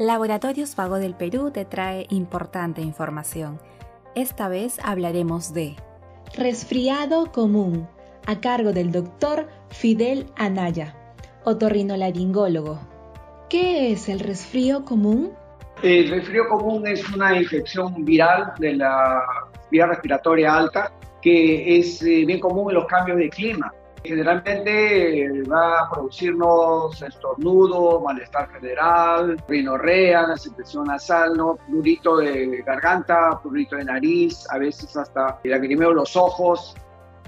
Laboratorios Vago del Perú te trae importante información. Esta vez hablaremos de resfriado común, a cargo del doctor Fidel Anaya, otorrinolaringólogo. ¿Qué es el resfrío común? El resfrío común es una infección viral de la vía respiratoria alta que es eh, bien común en los cambios de clima. Generalmente va a producirnos estornudo, malestar general, rinorrea, secreción nasal, ¿no? prurito de garganta, prurito de nariz, a veces hasta lagrimeo los ojos.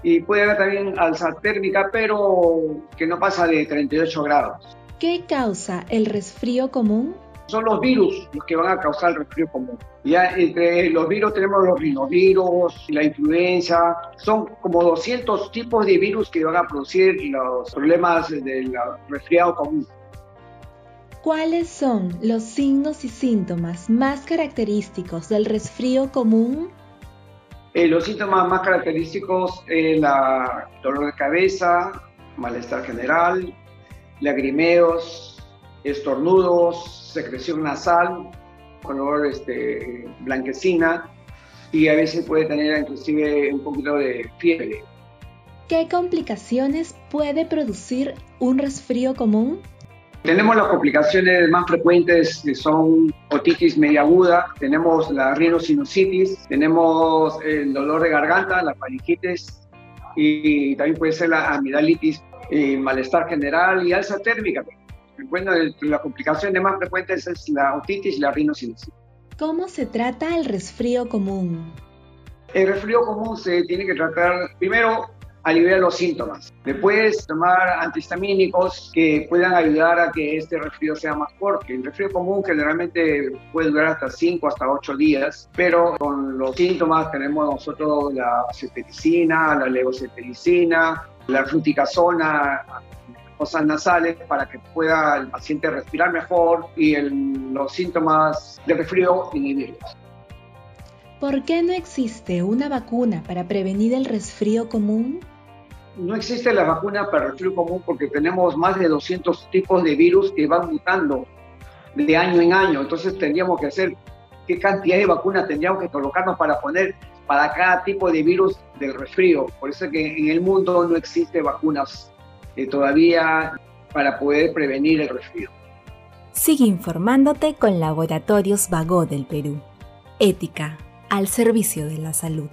Y puede haber también alza térmica, pero que no pasa de 38 grados. ¿Qué causa el resfrío común? Son los virus los que van a causar el resfrío común. Ya entre los virus tenemos los rinovirus, la influenza, son como 200 tipos de virus que van a producir los problemas del resfriado común. ¿Cuáles son los signos y síntomas más característicos del resfrío común? Eh, los síntomas más característicos es la dolor de cabeza, malestar general, lagrimeos, estornudos, secreción nasal, color este, blanquecina y a veces puede tener inclusive un poquito de fiebre. ¿Qué complicaciones puede producir un resfrío común? Tenemos las complicaciones más frecuentes que son otitis media aguda, tenemos la rinosinusitis, tenemos el dolor de garganta, la faringitis y también puede ser la amidalitis, y malestar general y alza térmica bueno, las complicaciones más frecuentes es la otitis y la rinosinusitis. ¿Cómo se trata el resfrío común? El resfrío común se tiene que tratar primero aliviar los síntomas. Después tomar antihistamínicos que puedan ayudar a que este resfrío sea más fuerte. El resfrío común generalmente puede durar hasta 5 hasta 8 días, pero con los síntomas tenemos nosotros la cetericina, la levocetericina, la fluticasona, fosas nasales para que pueda el paciente respirar mejor y los síntomas de resfrío inhibirlos. ¿Por qué no existe una vacuna para prevenir el resfrío común? No existe la vacuna para el resfrío común porque tenemos más de 200 tipos de virus que van mutando de año en año. Entonces tendríamos que hacer qué cantidad de vacunas tendríamos que colocarnos para poner para cada tipo de virus del resfrío. Por eso es que en el mundo no existe vacunas eh, todavía para poder prevenir el resfrío. Sigue informándote con Laboratorios Vago del Perú. Ética al servicio de la salud.